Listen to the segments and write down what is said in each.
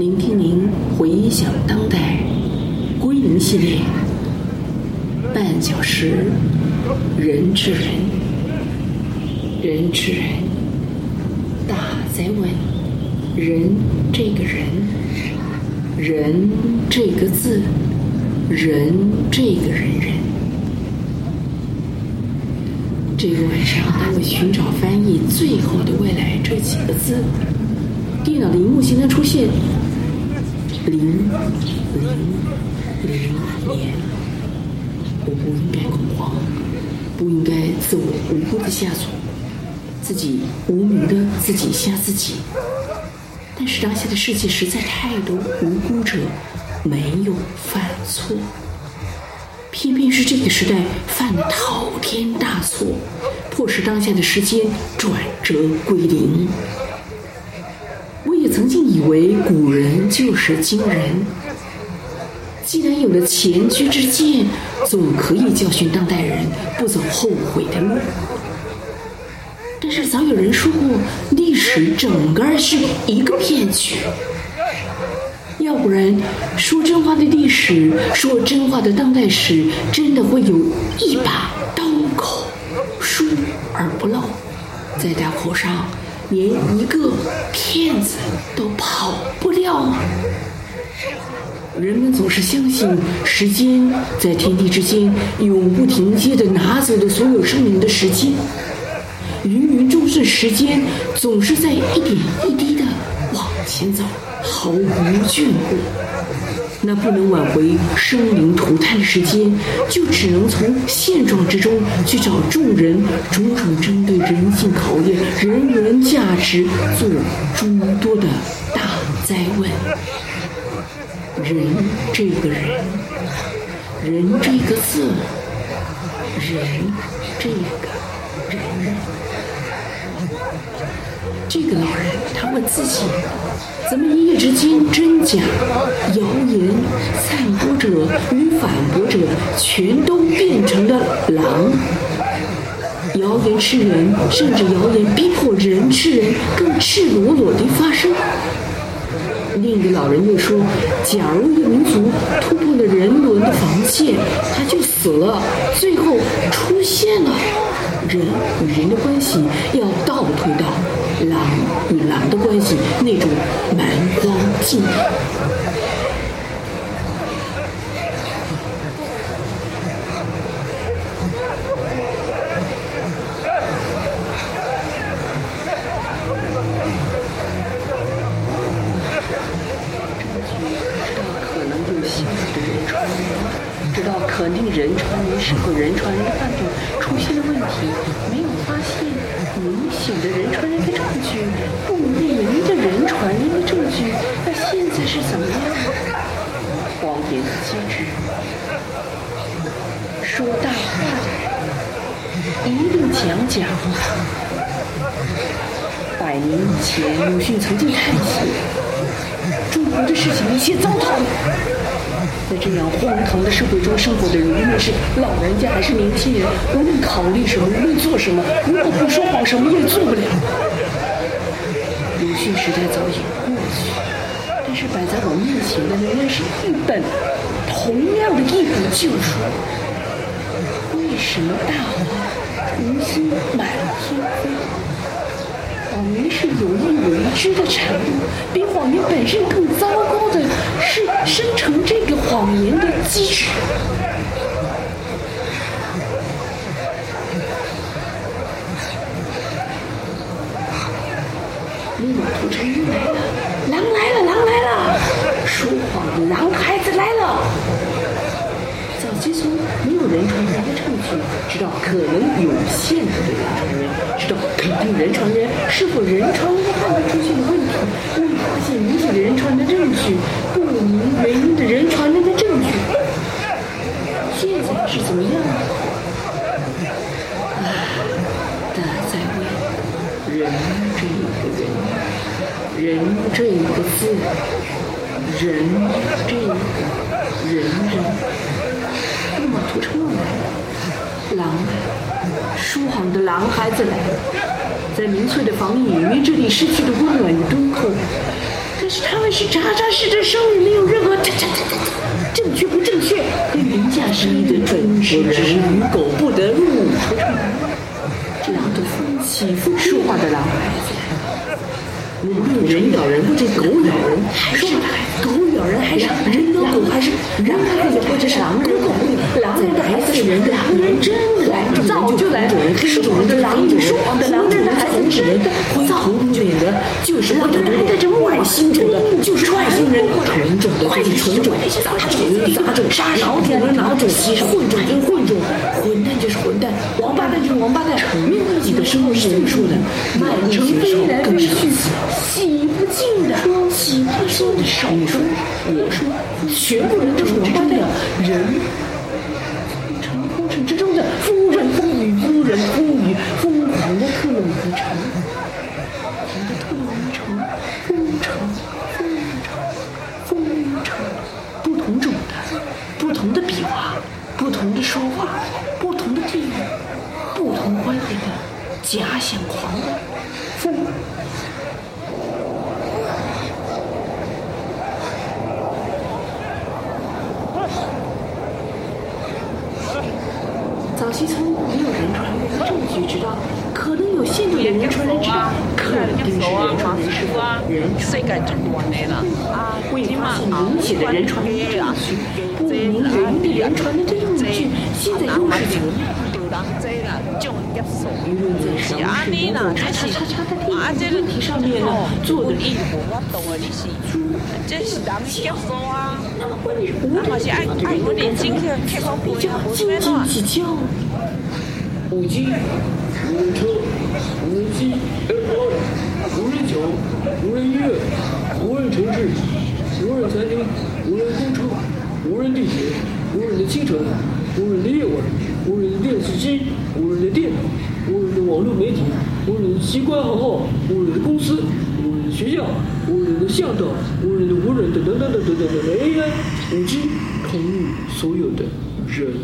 聆听您回想当代归零系列，半小时，人吃人，人吃人，大在问，人这个人，人这个字，人这个人人。这个晚上，当我寻找翻译“最后的未来”这几个字，电脑的萤幕形象出现。零。零。零。年，我不应该恐慌，不应该自我无辜的下错，自己无名的自己吓自己。但是当下的世界实在太多无辜者没有犯错，偏偏是这个时代犯了滔天大错，迫使当下的时间转折归零。曾经以为古人就是今人，既然有了前车之鉴，总可以教训当代人不走后悔的路。但是早有人说过，历史整个是一个骗局。要不然，说真话的历史，说真话的当代史，真的会有一把刀口，疏而不漏，在刀口上。连一个骗子都跑不了？人们总是相信时间在天地之间永不停歇地拿走的所有生命的时间，芸芸众生时间总是在一点一滴地往前走，毫无眷顾。那不能挽回生灵涂炭的时间，就只能从现状之中去找众人种种针对人性考验、人文价值做诸多的大灾问。人这个人，人这个字，人这个人人。这个老人他问自己。怎么一夜之间，真假、谣言、散播者与反驳者全都变成了狼？谣言吃人，甚至谣言逼迫人吃人，更赤裸裸地发生。另一个老人又说：“假如一个民族突破了人伦的防线，他就死了。最后出现了人与人的关系，要倒退到。”狼与狼的关系，那种蛮荒尽地。知道可能有人传人，知道肯定人传人是否人传人的范畴出现了问题，没有发现。明显的人传人的证据，不明的人传人的证据，那现在是怎么样？谎言的机制，说大话的人一定讲讲。百年以前，鲁迅曾经叹息：中国的事情一切糟透了。在这样荒唐的社会中生活的人，无论是老人家还是年轻人，无论考虑什么，无论做什么，如果不说谎，什么也做不了。鲁迅时代早已过去，但是摆在我面前的仍然是一本同样的一本旧书。为什么大话如今满天飞？谎言是有意为之的产物，比谎言本身更糟糕的是生成这个谎言的机制。利马屠城又来了，狼来了，狼来了，说谎的狼孩子来了。早期从没有人传人的证据，知道可能有限的人传人，知道肯定人传人是否人传人判断出现的问题，未发现明显的人传人的证据，不明原因的人传人的证据，现在是怎么样？啊，大哉问，人这一个人，人这一个字，人这一个人人。屠城来狼，说谎的狼孩子来了，在民粹的防疫里面，这里失去了温暖与敦厚。但是他们是扎扎实实生命，没有任何正确不正确，跟凌驾是一个真实人与狗不得入。这样的风起风说话的狼孩子，无论人咬人或者狗咬人，还是狗咬人，还是人咬狗，还是人咬狗，或者是狼咬狗，狼人的孩子是人的，人真来早就来，黑种人的狼人，的狼人的孩子是人的，灰头土脸的，就是我的带着外星种的，就是外星人，纯种的就是纯种，杂种的杂种，老种的老种，混种就是混种，混蛋就是混蛋，王八蛋就是王八蛋，没有自己的生活是无数的，满城飞来飞去，洗不尽的，洗不尽的手。说，我说，全部人都是我八蛋，人，风城风城之中的风人风语，风人风语，疯狂的特洛伊城，疯狂的特洛伊城，风城，风城，风城，不同种的，不同的笔画，不同的说话，不同的地域，不同观点的假想狂风。早期从没有人传人的证据知道，可能有限度的人传人知道，肯定是人传人是人传人的。未发现明显的人传人的证据，不明原因的人传人的证据，现在又是怎样？舆论在什么是某种叉叉叉叉的地问题上面呢？做的一模一样。这是咱们结束啊！我是爱爱国的精神，比较斤斤计较。五 G，无人车，无人机，F1，无人桥，无人医院，无人城市，无人餐厅，无人公车，无人地铁，无人的清晨，无人的夜晚，无人的电视机，无人的电脑，无人的网络媒体，无人的机关行号，无人的公司，无人学校，无人的巷道，无人的无人等等等等等等等 AI，五 G，统御所有的人。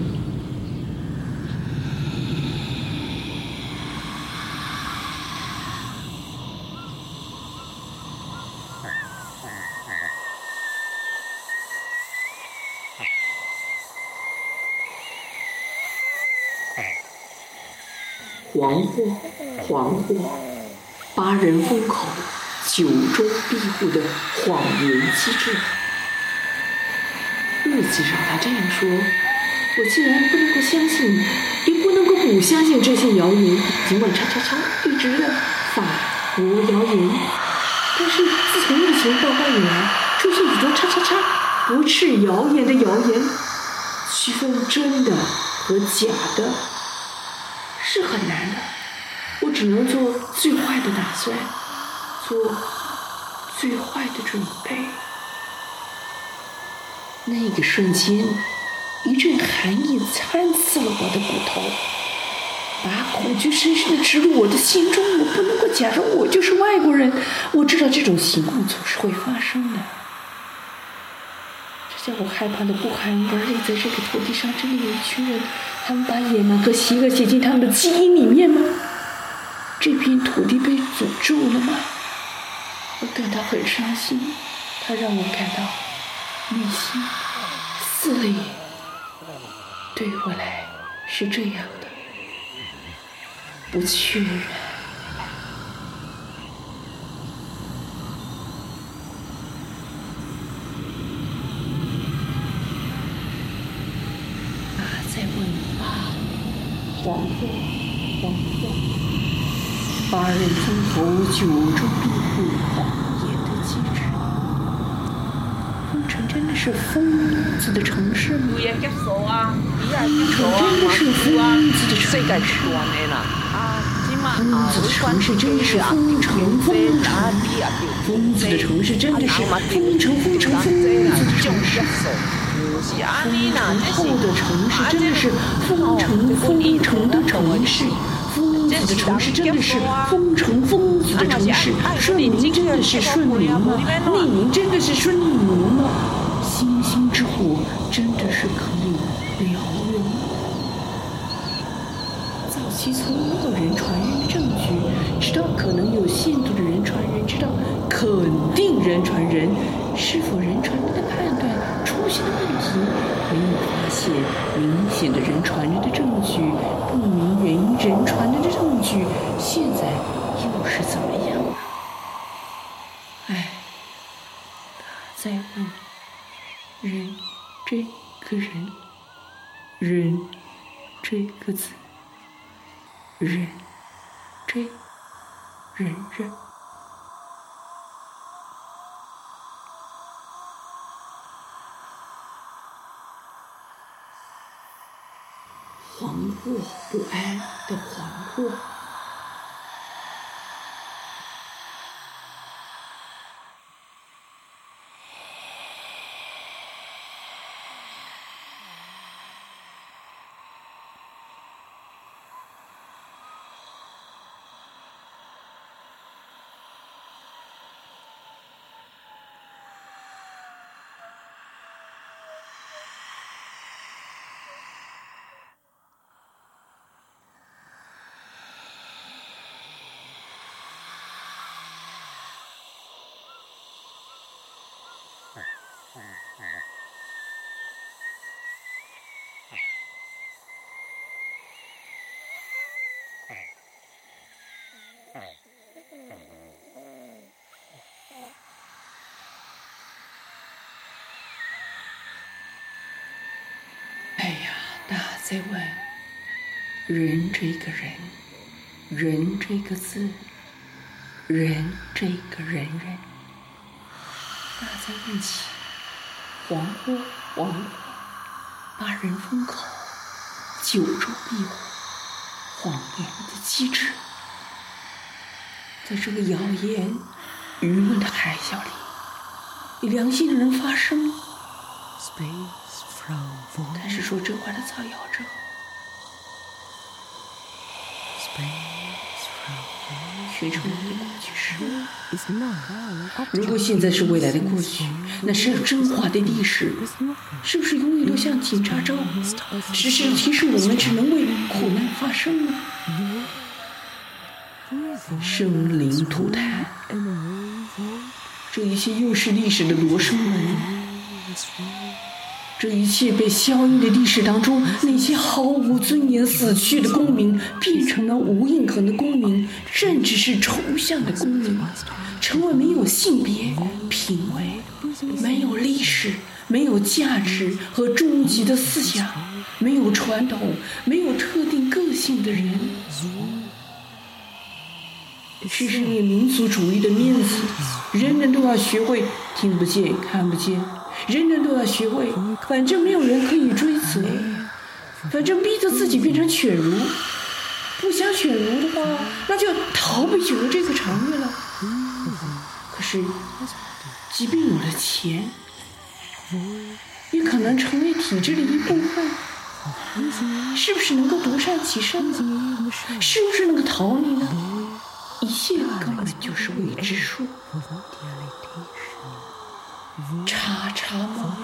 黄祸，黄祸，八人封口，九州庇护的谎言机制。日记上他这样说：“我竟然不能够相信，也不能够不相信这些谣言，尽管叉叉叉一直的法国谣言，但是自从疫情爆发以来，出现许多叉叉叉不是谣言的谣言，区分真的和假的。”是很难的，我只能做最坏的打算，做最坏的准备。那个瞬间，一阵寒意参刺了我的骨头，把恐惧深深地植入我的心中。我不能够假装我就是外国人，我知道这种情况总是会发生的。这叫我害怕的不寒而栗，在这个土地上，真的有一群人。他们把野蛮和邪恶写进他们的基因里面吗？这片土地被诅咒了吗？我感到很伤心，他让我感到内心撕裂。对我来是这样的，不确认。黄祸，黄祸，八人封侯，九州庇护，谎言的机制。风城真的是疯子的城市吗？真的是疯子的城市吗？疯子的城市真的是疯城疯城，疯子的城市真的是疯城疯城疯子的城市。封城后的城市真的是疯城疯城的城市，封子的城市真的是疯城疯子的城市，顺民真的是顺民吗？逆民真的是顺逆民吗？星星之火真的是可以燎原？早期从没有人传。人的证据，直到可能有限度的人传。人，直到肯。定人传。人，是否人传。人的判断出现了问题？没有发现明显的人传人的证据，不明原因人传。人的证据，现在又是怎么样呢？哎，他在问这个人，人这个字，人这人人。惶惑不安的惶惑。哎呀，大在问人这个人，人这个字，人这个人人，大在问起惶惑，惶惑，把人封口，九州避火，谎言的机制，在这个谣言舆论的海啸里，有良心的人发声。但是说这话的造谣者，学成了过去式。如果现在是未来的过去，那是真话的历史，是不是永远都像警察照，时时提示我们只能为苦难发声呢？生灵涂炭，这一切又是历史的罗生门。这一切被消音的历史当中，那些毫无尊严死去的公民，变成了无印痕的公民，甚至是抽象的公民，成为没有性别、品味、没有历史、没有价值和终极的思想、没有传统、没有特定个性的人。这是你民族主义的面子，人人都要学会听不见、看不见。人人都要学会，反正没有人可以追随，反正逼着自己变成犬儒，不想犬儒的话，那就逃避犬儒这个场域了。可是，即便有了钱，也可能成为体制的一部分。是不是能够独善其身呢？是不是能够逃离呢？一切根本就是未知数。叉叉梦，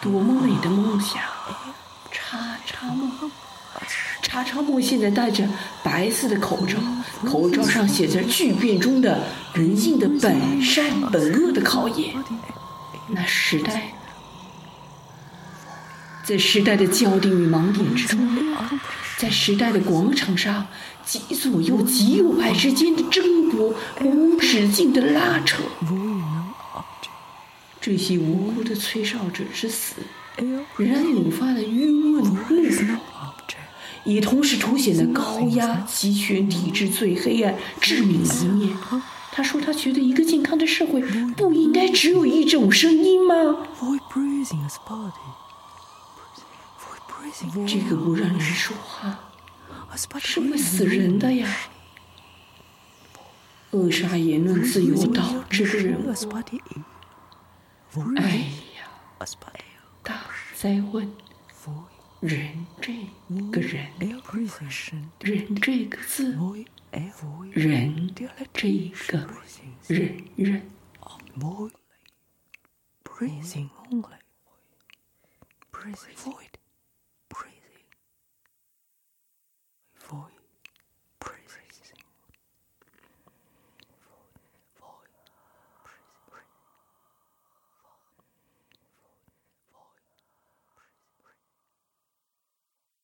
多么美的梦想！叉叉梦，叉叉梦现在戴着白色的口罩，口罩上写着巨变中的人性的本善本恶的考验。那时代，在时代的焦点与盲点之中，在时代的广场上，极左右、极右派之间的争夺，无止境的拉扯。这些无辜的吹哨者之死，仍然引发了舆论怒火，也同时凸显了高压集权体制最黑暗、致命的一面。他说：“他觉得一个健康的社会不应该只有一种声音吗？”这个不让人说话，是会死人的呀！扼杀言论自由导致的人物。哎呀，大哉问人这个人，人这个字，人这个人人。